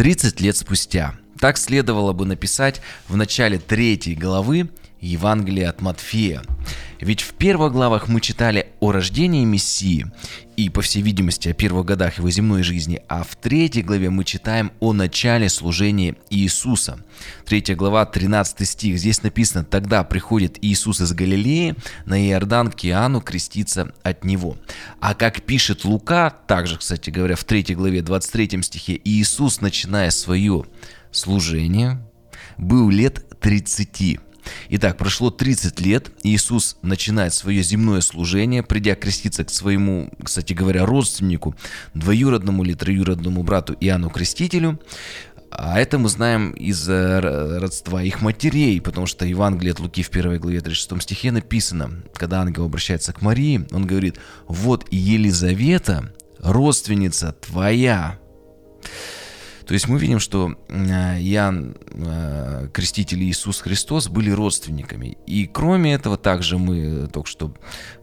30 лет спустя. Так следовало бы написать в начале третьей главы Евангелия от Матфея. Ведь в первых главах мы читали о рождении Мессии и, по всей видимости, о первых годах его земной жизни, а в третьей главе мы читаем о начале служения Иисуса. Третья глава, 13 стих. Здесь написано «Тогда приходит Иисус из Галилеи на Иордан к Иоанну креститься от него». А как пишет Лука, также, кстати говоря, в третьей главе, 23 стихе, Иисус, начиная свое служение, был лет 30 Итак, прошло 30 лет, Иисус начинает свое земное служение, придя креститься к своему, кстати говоря, родственнику, двоюродному или троюродному брату Иоанну Крестителю. А это мы знаем из родства их матерей, потому что Евангелие от Луки в 1 главе 36 стихе написано, когда ангел обращается к Марии, он говорит, вот Елизавета, родственница твоя. То есть мы видим, что Иоанн, э, Креститель Иисус Христос были родственниками. И кроме этого, также мы только что,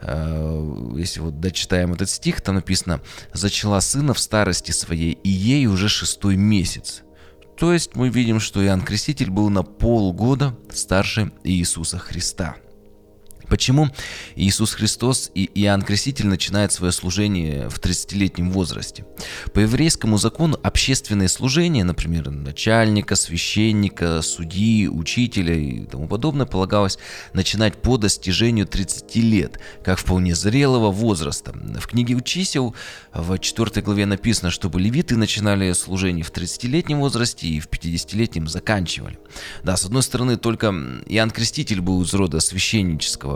э, если вот дочитаем этот стих, там написано «зачала сына в старости своей, и ей уже шестой месяц». То есть мы видим, что Иоанн Креститель был на полгода старше Иисуса Христа – Почему Иисус Христос и Иоанн Креститель начинают свое служение в 30-летнем возрасте? По еврейскому закону общественное служение, например, начальника, священника, судьи, учителя и тому подобное, полагалось начинать по достижению 30 лет, как вполне зрелого возраста. В книге «Чисел» в 4 главе написано, чтобы левиты начинали служение в 30-летнем возрасте и в 50-летнем заканчивали. Да, с одной стороны, только Иоанн Креститель был из рода священнического,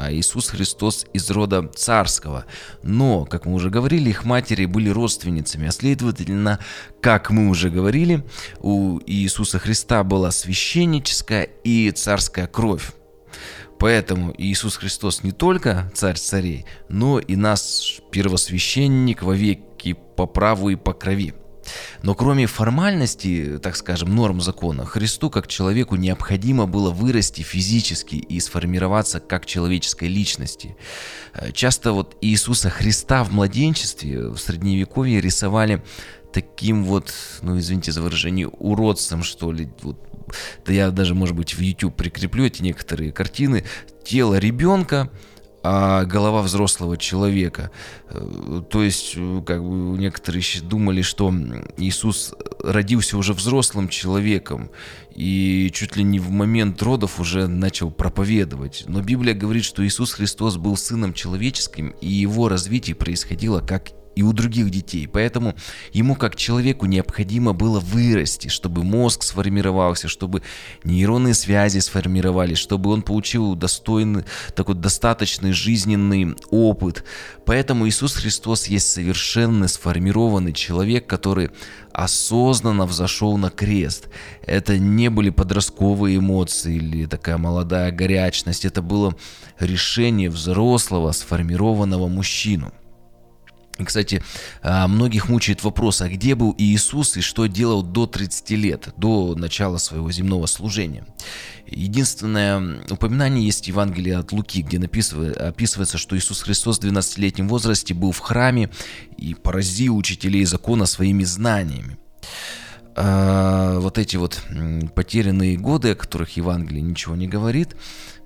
а Иисус Христос из рода царского. Но, как мы уже говорили, их матери были родственницами, а следовательно, как мы уже говорили, у Иисуса Христа была священническая и царская кровь. Поэтому Иисус Христос не только царь царей, но и наш первосвященник во веки по праву и по крови. Но кроме формальности, так скажем, норм закона, Христу как человеку необходимо было вырасти физически и сформироваться как человеческой личности. Э, часто вот Иисуса Христа в младенчестве в Средневековье рисовали таким вот, ну извините за выражение, уродцем, что ли. Вот, да я даже, может быть, в YouTube прикреплю эти некоторые картины. Тело ребенка, а голова взрослого человека. Э, то есть, э, как бы некоторые думали, что Иисус родился уже взрослым человеком и чуть ли не в момент родов уже начал проповедовать. Но Библия говорит, что Иисус Христос был сыном человеческим, и его развитие происходило как и у других детей. Поэтому ему как человеку необходимо было вырасти, чтобы мозг сформировался, чтобы нейронные связи сформировались, чтобы он получил достойный, такой достаточный жизненный опыт. Поэтому Иисус Христос есть совершенно сформированный человек, который осознанно взошел на крест. Это не были подростковые эмоции или такая молодая горячность, это было решение взрослого, сформированного мужчину. Кстати, а, многих мучает вопрос, а где был Иисус и что делал до 30 лет, до начала своего земного служения. Единственное упоминание есть в Евангелии от Луки, где описывается, что Иисус Христос в 12-летнем возрасте был в храме и поразил учителей закона своими знаниями. А, вот эти вот потерянные годы, о которых Евангелие ничего не говорит,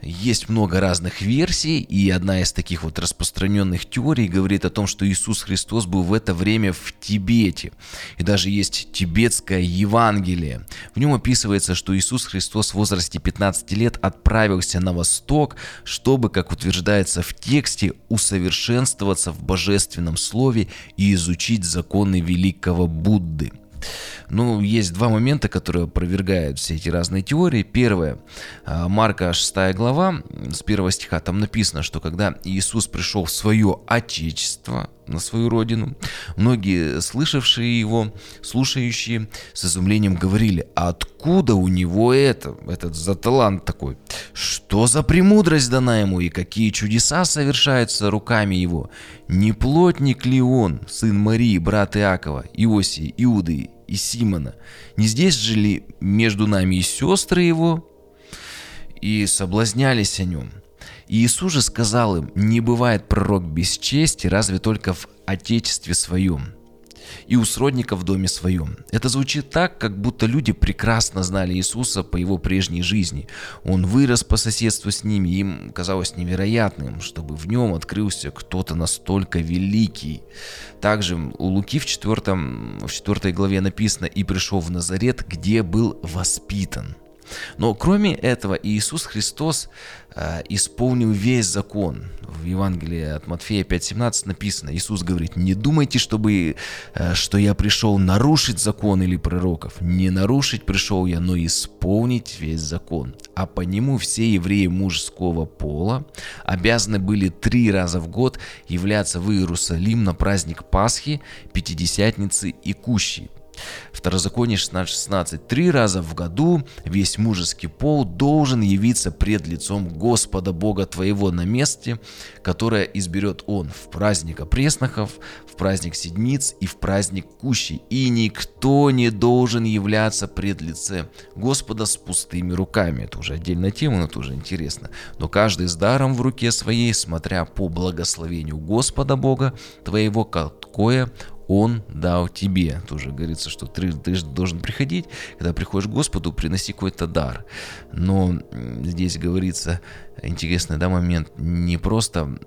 есть много разных версий, и одна из таких вот распространенных теорий говорит о том, что Иисус Христос был в это время в Тибете. И даже есть тибетское Евангелие. В нем описывается, что Иисус Христос в возрасте 15 лет отправился на восток, чтобы, как утверждается в тексте, усовершенствоваться в божественном слове и изучить законы великого Будды. Ну, есть два момента, которые опровергают все эти разные теории. Первое, а, Марка 6 глава, с первого стиха, там написано, что когда Иисус пришел в свое Отечество, на свою родину, многие слышавшие его, слушающие, с изумлением говорили, откуда у него это, этот за талант такой, что за премудрость дана ему и какие чудеса совершаются руками его, не плотник ли он, сын Марии, брат Иакова, Иосии, Иуды и Симона? Не здесь же ли между нами и сестры его? И соблазнялись о нем. Иисус же сказал им, не бывает пророк без чести, разве только в Отечестве своем. и у сродника в доме своем. Это звучит так, как будто люди прекрасно знали Иисуса по его прежней жизни. Он вырос по соседству с ними, им казалось невероятным, чтобы в нем открылся кто-то настолько великий. Также у Луки в, 4, в 4 главе написано «И пришел в Назарет, где был воспитан». Но кроме этого Иисус Христос э, исполнил весь закон. В Евангелии от Матфея 5.17 написано, Иисус говорит, не думайте, чтобы, э, что я пришел нарушить закон или пророков. Не нарушить пришел я, но исполнить весь закон. А по нему все евреи мужского пола обязаны были три раза в год являться в Иерусалим на праздник Пасхи, Пятидесятницы и Кущи Второзаконие 16.16. Три раза в году весь мужеский пол должен явиться пред лицом Господа Бога твоего на месте, которое изберет он в праздник опреснохов, в праздник седмиц и в праздник кущи. И никто не должен являться пред лице Господа с пустыми руками. Это уже отдельная тема, но тоже интересно. Но каждый с даром в руке своей, смотря по благословению Господа Бога твоего, какое он дал тебе. Тоже говорится, что ты, ты должен приходить, когда приходишь к Господу, приноси какой-то дар. Но здесь говорится интересный да, момент, не просто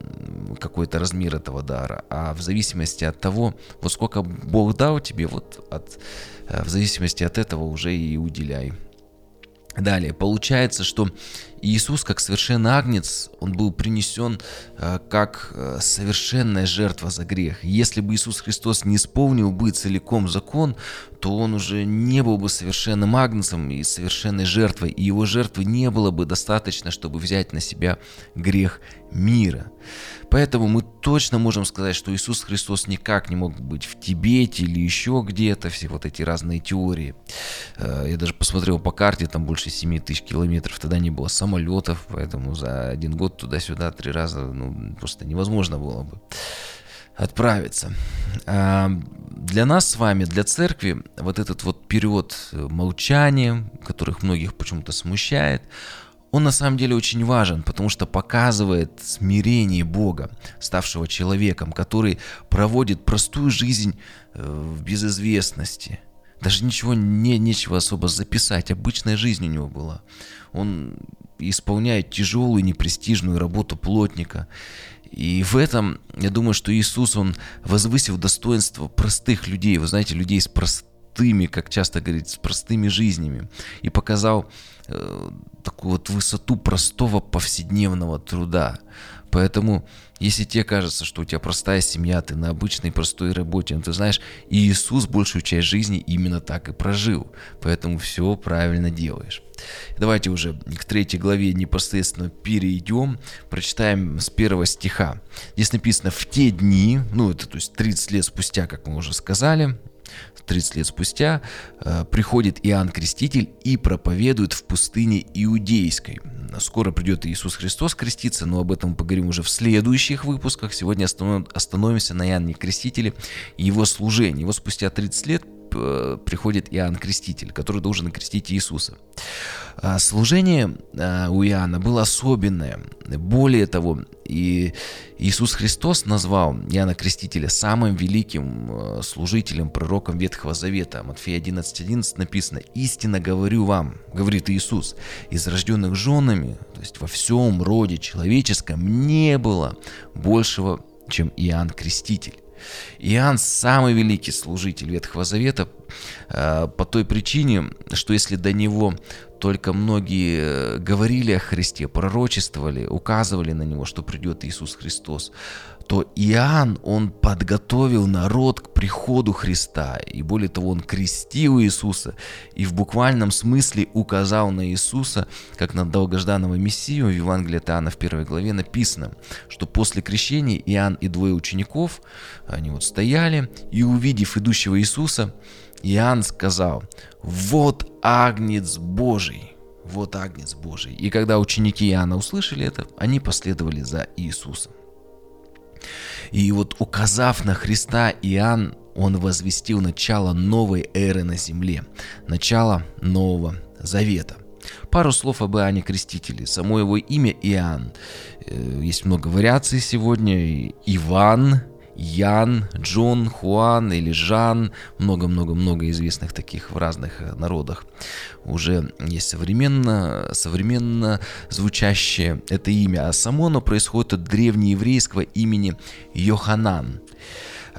какой-то размер этого дара, а в зависимости от того, вот сколько Бог дал тебе, вот от, э, в зависимости от этого уже и уделяй. Далее, получается, что Иисус, как совершенный агнец, он был принесен э, как э, совершенная жертва за грех. Если бы Иисус Христос не исполнил бы целиком закон, то он уже не был бы совершенным агнцем и совершенной жертвой, и его жертвы не было бы достаточно, чтобы взять на себя грех мира. Поэтому мы точно можем сказать, что Иисус Христос никак не мог быть в Тибете или еще где-то, все вот эти разные теории. Э, я даже посмотрел по карте, там больше 7 тысяч километров, тогда не было самолетов, поэтому за один год туда-сюда три раза ну, просто невозможно было бы отправиться. А, для нас с вами, для церкви, вот этот вот период молчания, которых многих почему-то смущает, он на самом деле очень важен, потому что показывает смирение Бога, ставшего человеком, который проводит простую жизнь э, в безызвестности. Даже ничего не, нечего особо записать, обычная жизнь у него была. Он исполняет тяжелую, непрестижную работу плотника. И в этом, я думаю, что Иисус, Он возвысил достоинство простых людей, вы знаете, людей с простыми, как часто говорится, с простыми жизнями. И показал э, такую вот высоту простого повседневного труда. Поэтому, если тебе кажется, что у тебя простая семья, ты на обычной простой работе, ну, ты знаешь, Иисус большую часть жизни именно так и прожил. Поэтому все правильно делаешь. Давайте уже к третьей главе непосредственно перейдем, прочитаем с первого стиха. Здесь написано «в те дни», ну это то есть 30 лет спустя, как мы уже сказали, 30 лет спустя э, приходит Иоанн Креститель и проповедует в пустыне Иудейской. Скоро придет Иисус Христос креститься, но об этом поговорим уже в следующих выпусках. Сегодня остановимся на Иоанне Крестителе и его служении. Его спустя 30 лет приходит Иоанн Креститель, который должен крестить Иисуса. А, служение а, у Иоанна было особенное. Более того, и Иисус Христос назвал Иоанна Крестителя самым великим э, служителем, пророком Ветхого Завета. Матфея 11.11 11 написано «Истинно говорю вам, — говорит Иисус, — из рожденных женами, то есть во всем роде человеческом, не было большего, чем Иоанн Креститель. Иоанн самый великий служитель Ветхого Завета э, по той причине, что если до него только многие э, говорили о Христе, пророчествовали, указывали на него, что придет Иисус Христос, то Иоанн, он подготовил народ к приходу Христа. И более того, он крестил Иисуса и в буквальном смысле указал на Иисуса, как на долгожданного Мессию. В Евангелии от Иоанна в первой главе написано, что после крещения Иоанн и двое учеников, они вот стояли, и увидев идущего Иисуса, Иоанн сказал, вот Агнец Божий. Вот Агнец Божий. И когда ученики Иоанна услышали это, они последовали за Иисусом. И вот указав на Христа, Иоанн, он возвестил начало новой эры на земле, начало Нового Завета. Пару слов об Иоанне Крестителе. Само его имя Иоанн. Э, есть много вариаций сегодня. Иван, Ян, Джон, Хуан или Жан, много-много-много известных таких в разных э, народах. Уже есть современно, современно звучащее это имя, а само оно происходит от древнееврейского имени Йоханан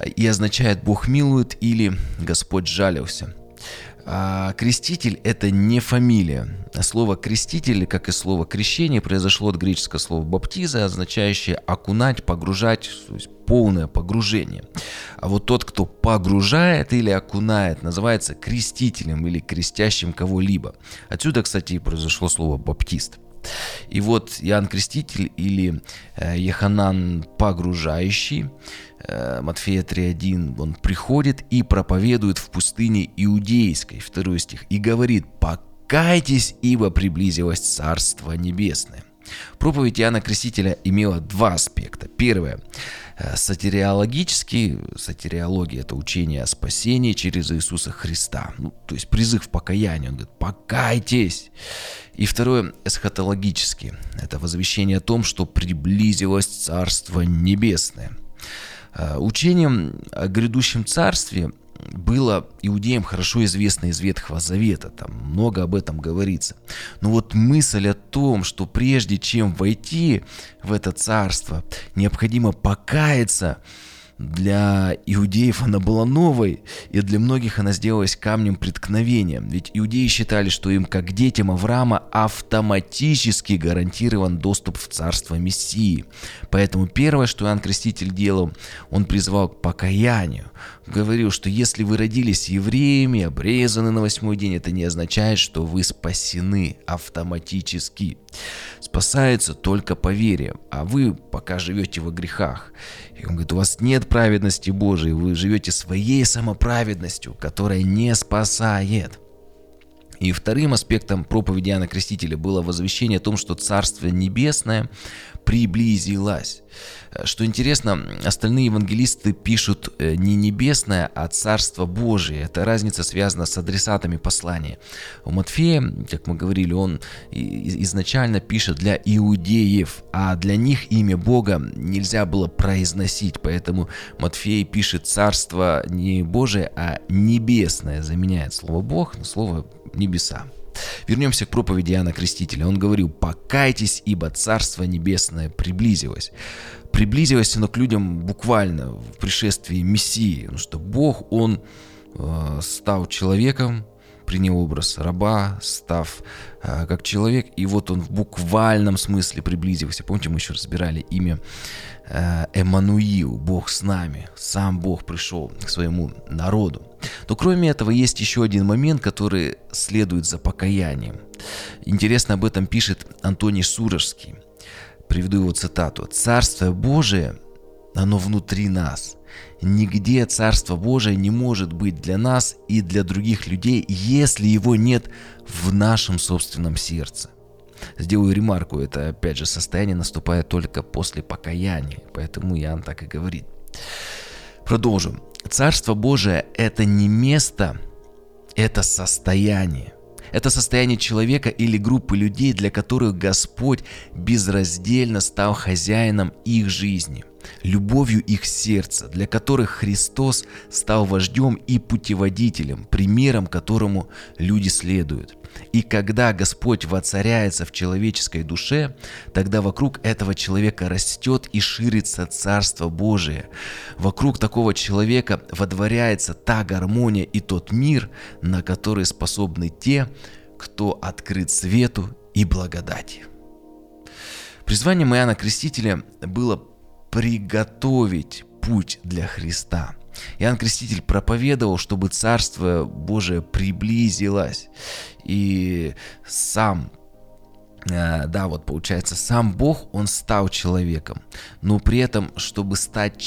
и означает «Бог милует» или «Господь жалился». А креститель – это не фамилия. Слово «креститель», как и слово «крещение», произошло от греческого слова «баптиза», означающее «окунать», «погружать», то есть полное погружение. А вот тот, кто погружает или окунает, называется крестителем или крестящим кого-либо. Отсюда, кстати, и произошло слово «баптист». И вот Иоанн Креститель или Еханан Погружающий, э, Матфея 3.1, он приходит и проповедует в пустыне Иудейской, второй стих, и говорит, покайтесь, ибо приблизилось Царство Небесное. Проповедь Иоанна Крестителя имела два аспекта. Первое э, сатириологический, сатириология это учение о спасении через Иисуса Христа, ну, то есть призыв к покаянию, он говорит, покайтесь. И второе эсхатологический, это возвещение о том, что приблизилось Царство Небесное. Э, учением о грядущем царстве было иудеям хорошо известно из Ветхого Завета, там много об этом говорится. Но вот мысль о том, что прежде чем войти в это царство, необходимо покаяться – для иудеев она была новой, и для многих она сделалась камнем преткновения. Ведь иудеи считали, что им, как детям Авраама, автоматически гарантирован доступ в царство Мессии. Поэтому первое, что Иоанн Креститель делал, он призывал к покаянию. Говорил, что если вы родились евреями, обрезаны на восьмой день, это не означает, что вы спасены автоматически. Спасается только по вере, а вы пока живете во грехах. И он говорит, у вас нет праведности Божией, вы живете своей самоправедностью, которая не спасает. И вторым аспектом проповеди Иоанна Крестителя было возвещение о том, что Царство Небесное приблизилось. Что интересно, остальные евангелисты пишут э, не небесное, а Царство Божие. Эта разница связана с адресатами послания. У Матфея, как мы говорили, он изначально пишет для иудеев, а для них имя Бога нельзя было произносить, поэтому Матфей пишет Царство не Божие, а небесное, заменяет слово Бог на слово небеса. Вернемся к проповеди Иоанна Крестителя. Он говорил, покайтесь, ибо Царство Небесное приблизилось. Приблизилось оно к людям буквально в пришествии Мессии, потому что Бог, Он э, стал человеком, принял образ раба, став э, как человек, и вот он в буквальном смысле приблизился. Помните, мы еще разбирали имя э, Эммануил, Бог с нами, сам Бог пришел к своему народу. Но кроме этого есть еще один момент, который следует за покаянием. Интересно об этом пишет Антоний Сурожский. Приведу его цитату. «Царство Божие, оно внутри нас. Нигде Царство Божие не может быть для нас и для других людей, если его нет в нашем собственном сердце. Сделаю ремарку, это опять же состояние наступает только после покаяния, поэтому Иоанн так и говорит. Продолжим. Царство Божие – это не место, это состояние. Это состояние человека или группы людей, для которых Господь безраздельно стал хозяином их жизни – любовью их сердца, для которых Христос стал вождем и путеводителем, примером которому люди следуют. И когда Господь воцаряется в человеческой душе, тогда вокруг этого человека растет и ширится Царство Божие. Вокруг такого человека водворяется та гармония и тот мир, на который способны те, кто открыт свету и благодати. Призванием Иоанна Крестителя было приготовить путь для Христа. Иоанн Креститель проповедовал, чтобы Царство Божие приблизилось. И сам э, да, вот получается, сам Бог, он стал человеком, но при этом, чтобы стать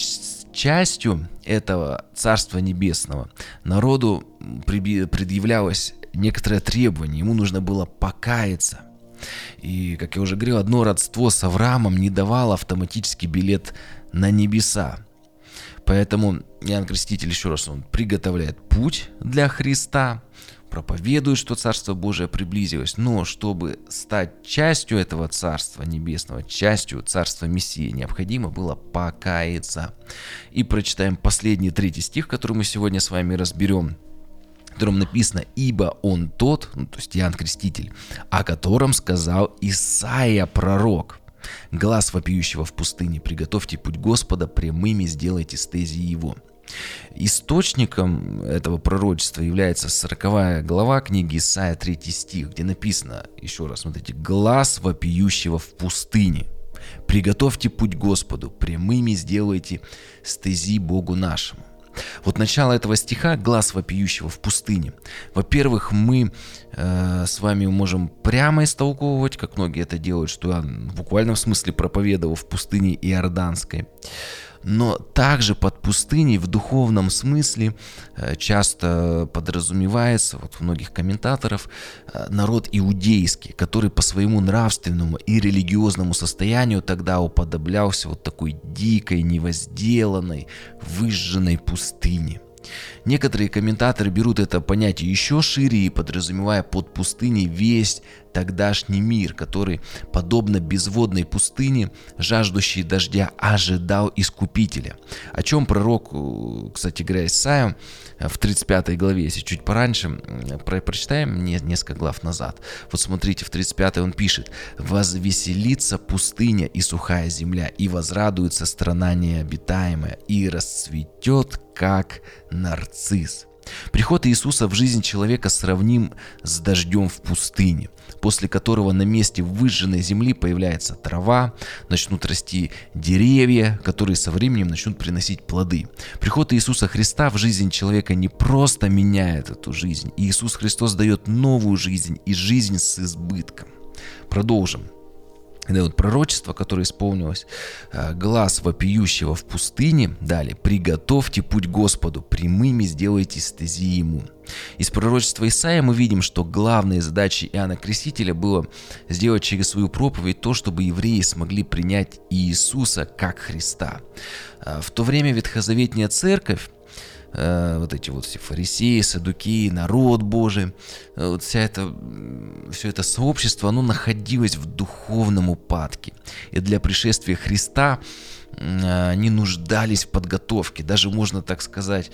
частью этого Царства Небесного, народу предъявлялось некоторое требование, ему нужно было покаяться. И, как я уже говорил, одно родство с Авраамом не давало автоматический билет на небеса. Поэтому Иоанн Креститель, еще раз, он приготовляет путь для Христа, проповедуют, что Царство Божие приблизилось, но чтобы стать частью этого Царства Небесного, частью Царства Мессии, необходимо было покаяться. И прочитаем последний третий стих, который мы сегодня с вами разберем в котором написано «Ибо он тот, ну, то есть Иоанн Креститель, о котором сказал Исаия пророк». Глаз вопиющего в пустыне, приготовьте путь Господа, прямыми сделайте стези его. Источником этого пророчества является 40 глава книги Исаия 3 стих, где написано, еще раз смотрите, «Глаз вопиющего в пустыне». Приготовьте путь Господу, прямыми сделайте стези Богу нашему. Вот начало этого стиха «Глаз вопиющего в пустыне». Во-первых, мы э, с вами можем прямо истолковывать, как многие это делают, что я в смысле проповедовал в пустыне Иорданской но также под пустыней в духовном смысле э, часто подразумевается, вот у многих комментаторов, э, народ иудейский, который по своему нравственному и религиозному состоянию тогда уподоблялся вот такой дикой, невозделанной, выжженной пустыне – Некоторые комментаторы берут это понятие еще шире и подразумевая под пустыней весь тогдашний мир, который, подобно безводной пустыне, жаждущий дождя, ожидал Искупителя. О чем пророк, э, кстати говоря, Исаия в 35 главе, если чуть пораньше, про прочитаем несколько глав назад. Вот смотрите, в 35 он пишет «Возвеселится пустыня и сухая земля, и возрадуется страна необитаемая, и расцветет, как нарцисс». Приход Иисуса в жизнь человека сравним с дождем в пустыне, после которого на месте выжженной земли появляется трава, начнут расти деревья, которые со временем начнут приносить плоды. Приход Иисуса Христа в жизнь человека не просто меняет эту жизнь, Иисус Христос дает новую жизнь и жизнь с избытком. Продолжим. Это вот пророчество, которое исполнилось, э, глаз вопиющего в пустыне, далее, приготовьте путь Господу, прямыми сделайте стези Ему. Из пророчества Исаия мы видим, что главной задачей Иоанна Крестителя было сделать через свою проповедь то, чтобы евреи смогли принять Иисуса как Христа. Э, в то время ветхозаветная церковь, Э, вот эти вот все фарисеи, садуки, народ Божий, э, вот вся это, все это сообщество, оно находилось в духовном упадке. И для пришествия Христа э, они нуждались в подготовке, даже можно так сказать,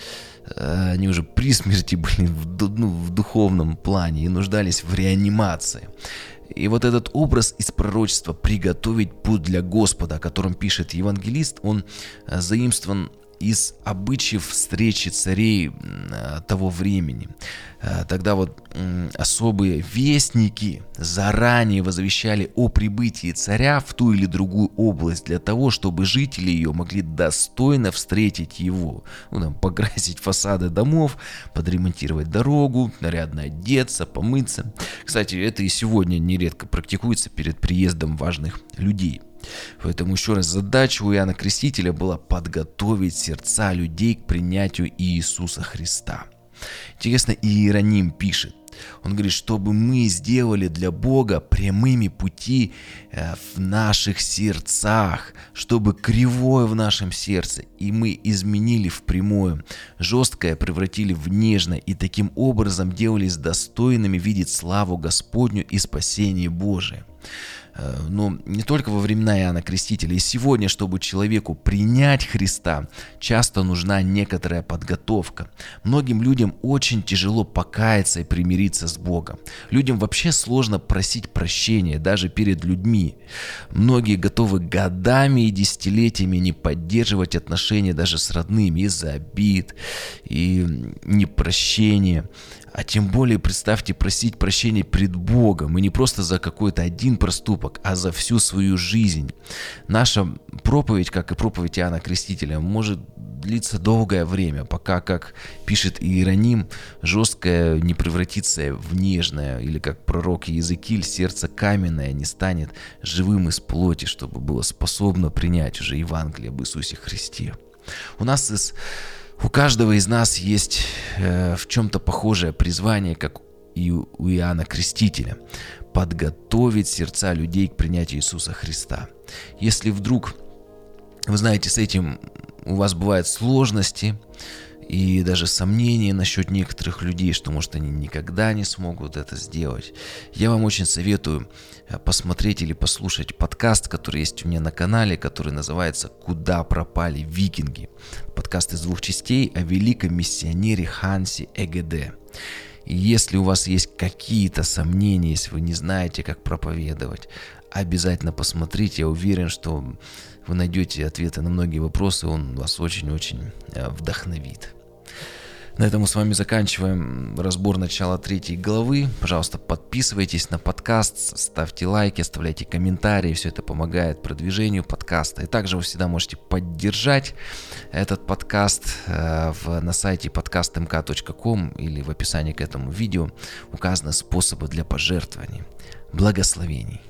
они уже при смерти были в, ну, в духовном плане и нуждались в реанимации. И вот этот образ из пророчества «приготовить путь для Господа», о котором пишет евангелист, он заимствован из обычаев встречи царей э, того времени. Э, тогда вот особые вестники заранее возвещали о прибытии царя в ту или другую область для того, чтобы жители ее могли достойно встретить его. Ну, там, покрасить фасады домов, подремонтировать дорогу, нарядно одеться, помыться. Кстати, это и сегодня нередко практикуется перед приездом важных людей. Поэтому еще раз, задача у Иоанна Крестителя была подготовить сердца людей к принятию Иисуса Христа. Интересно, Иероним пишет, он говорит, чтобы мы сделали для Бога прямыми пути э, в наших сердцах, чтобы кривое в нашем сердце, и мы изменили в прямое, жесткое превратили в нежное, и таким образом делались достойными видеть славу Господню и спасение Божие. Э, но не только во времена Иоанна Крестителя, и сегодня, чтобы человеку принять Христа, часто нужна некоторая подготовка. Многим людям очень тяжело покаяться и примириться с Богом. Людям вообще сложно просить прощения даже перед людьми. Многие готовы годами и десятилетиями не поддерживать отношения даже с родными из-за обид и непрощения. А тем более, представьте, просить прощения пред Богом, и не просто за какой-то один проступок, а за всю свою жизнь. Наша проповедь, как и проповедь Иоанна Крестителя, может длиться долгое время, пока, как пишет Иероним, жесткое не превратится в нежное, или как пророк Языкиль, сердце каменное не станет живым из плоти, чтобы было способно принять уже Евангелие об Иисусе Христе. У нас из у каждого из нас есть э, в чем-то похожее призвание, как и у Иоанна Крестителя, подготовить сердца людей к принятию Иисуса Христа. Если вдруг, вы знаете, с этим у вас бывают сложности, и даже сомнения насчет некоторых людей, что может они никогда не смогут это сделать. Я вам очень советую э, посмотреть или послушать подкаст, который есть у меня на канале, который называется «Куда пропали викинги?». Подкаст из двух частей о великом миссионере Хансе Эгеде. Если у вас есть какие-то сомнения, если вы не знаете, как проповедовать, обязательно посмотрите. Я уверен, что вы найдете ответы на многие вопросы, он вас очень-очень э, вдохновит. На этом мы с вами заканчиваем разбор начала третьей главы. Пожалуйста, подписывайтесь на подкаст, ставьте лайки, оставляйте комментарии. Все это помогает продвижению подкаста. И также вы всегда можете поддержать этот подкаст э, в, на сайте podcastmk.com или в описании к этому видео указаны способы для пожертвований. Благословений!